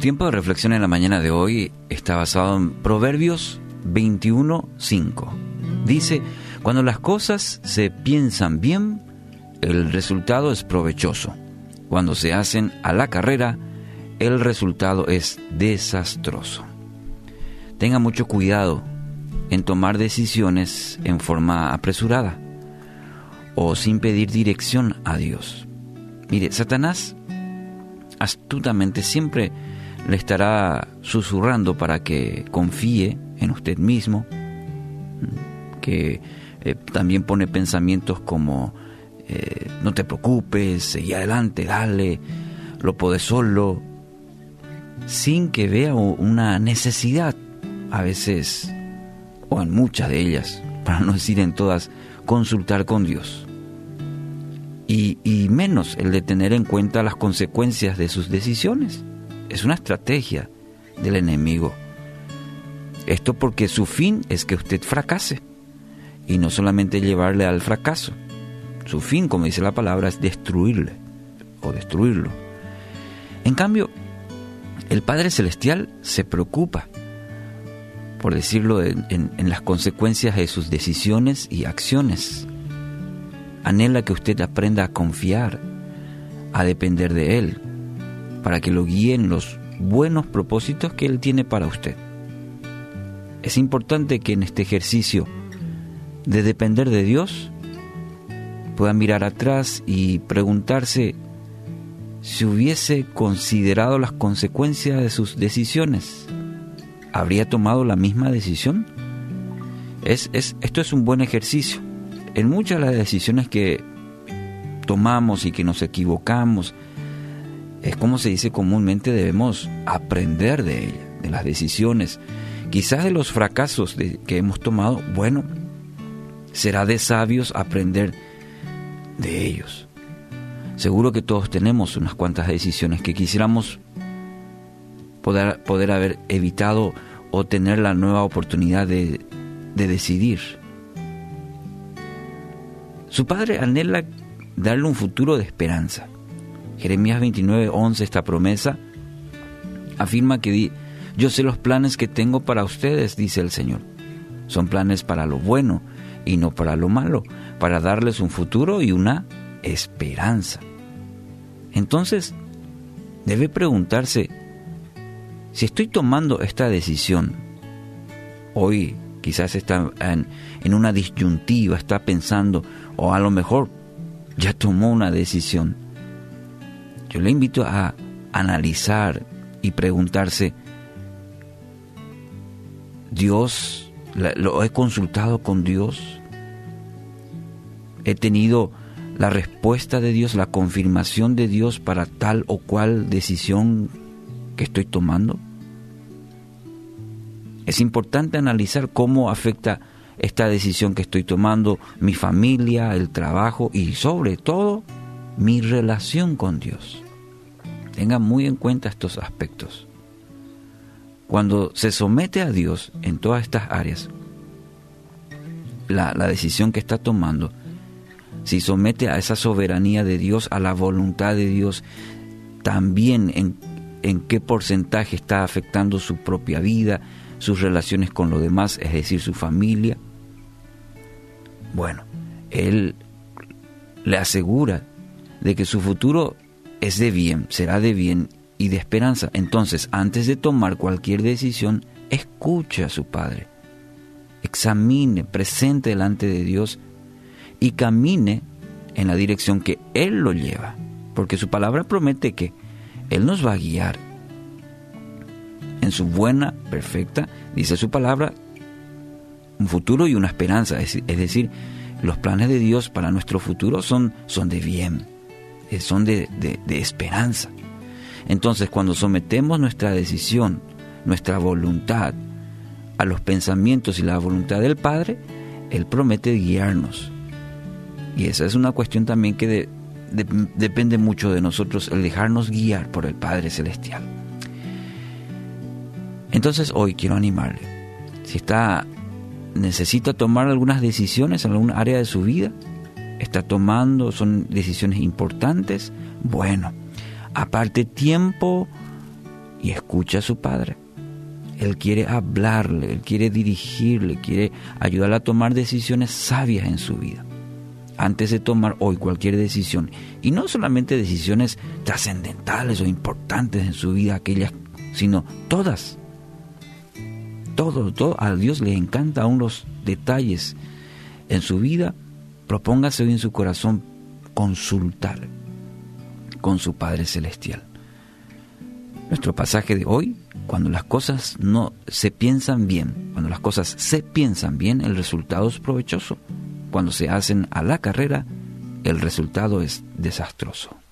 tiempo de reflexión en la mañana de hoy está basado en Proverbios 21.5. Dice, cuando las cosas se piensan bien, el resultado es provechoso. Cuando se hacen a la carrera, el resultado es desastroso. Tenga mucho cuidado en tomar decisiones en forma apresurada o sin pedir dirección a Dios. Mire, Satanás astutamente siempre le estará susurrando para que confíe en usted mismo, que eh, también pone pensamientos como eh, no te preocupes, seguí adelante, dale, lo podés solo, sin que vea una necesidad, a veces, o en muchas de ellas, para no decir en todas, consultar con Dios. Y, y menos el de tener en cuenta las consecuencias de sus decisiones. Es una estrategia del enemigo. Esto porque su fin es que usted fracase y no solamente llevarle al fracaso. Su fin, como dice la palabra, es destruirle o destruirlo. En cambio, el Padre Celestial se preocupa, por decirlo, en, las consecuencias de sus decisiones y acciones. Anhela que usted aprenda a confiar, a depender de Él, para que lo guíen los buenos propósitos que Él tiene para usted. Es importante que en este ejercicio de depender de Dios pueda mirar atrás y preguntarse si hubiese considerado las consecuencias de sus decisiones, ¿habría tomado la misma decisión? Es, es, esto es un buen ejercicio. En muchas de las decisiones que tomamos y que nos equivocamos, es como se dice comúnmente, debemos aprender de ella, de las decisiones. Quizás de los fracasos que hemos tomado, bueno, será de sabios aprender de ellos. Seguro que todos tenemos unas cuantas decisiones que quisiéramos poder, haber evitado o tener la nueva oportunidad de, de decidir. Su padre anhela darle un futuro de esperanza. Jeremías 29, 11, esta promesa afirma que yo sé los planes que tengo para ustedes, dice el Señor. Son planes para lo bueno y no para lo malo, para darles un futuro y una esperanza. Entonces, debe preguntarse, si estoy tomando esta decisión, hoy quizás está en, en, una disyuntiva, está pensando, o a lo mejor ya tomó una decisión. Yo le invito a analizar y preguntarse, Dios, lo he consultado con Dios, he tenido la respuesta de Dios, la confirmación de Dios para tal o cual decisión que estoy tomando? Es importante analizar cómo afecta esta decisión que estoy tomando mi familia, el trabajo y sobre todo mi relación con Dios. Tenga muy en cuenta estos aspectos. Cuando se somete a Dios en todas estas áreas, la, la decisión que está tomando si somete a esa soberanía de Dios, a la voluntad de Dios, también en, en qué porcentaje está afectando su propia vida, sus relaciones con los demás, es decir, su familia. Bueno, Él le asegura de que su futuro es de bien, será de bien y de esperanza. Entonces, antes de tomar cualquier decisión, escuche a su Padre. Examine, presente delante de Dios y camine en la dirección que Él lo lleva, porque su palabra promete que Él nos va a guiar en su buena, perfecta, dice su palabra, un futuro y una esperanza, es, decir, los planes de Dios para nuestro futuro son, son de bien, son de, de esperanza. Entonces, cuando sometemos nuestra decisión, nuestra voluntad a los pensamientos y la voluntad del Padre, Él promete guiarnos y esa es una cuestión también que depende mucho de nosotros, el dejarnos guiar por el Padre Celestial. Entonces hoy quiero animarle, si está necesita tomar algunas decisiones en alguna área de su vida, está tomando, son decisiones importantes, bueno, aparte tiempo y escucha a su padre. Él quiere hablarle, Él quiere dirigirle, quiere ayudarle a tomar decisiones sabias en su vida. Antes de tomar hoy cualquier decisión, y no solamente decisiones trascendentales o importantes en su vida, aquellas, sino todas. Todo, todo, a Dios le encanta aún los detalles en su vida. Propóngase hoy en su corazón consultar con su Padre Celestial. Nuestro pasaje de hoy, cuando las cosas no se piensan bien, cuando las cosas se piensan bien, el resultado es provechoso. Cuando se hacen a la carrera, el resultado es desastroso.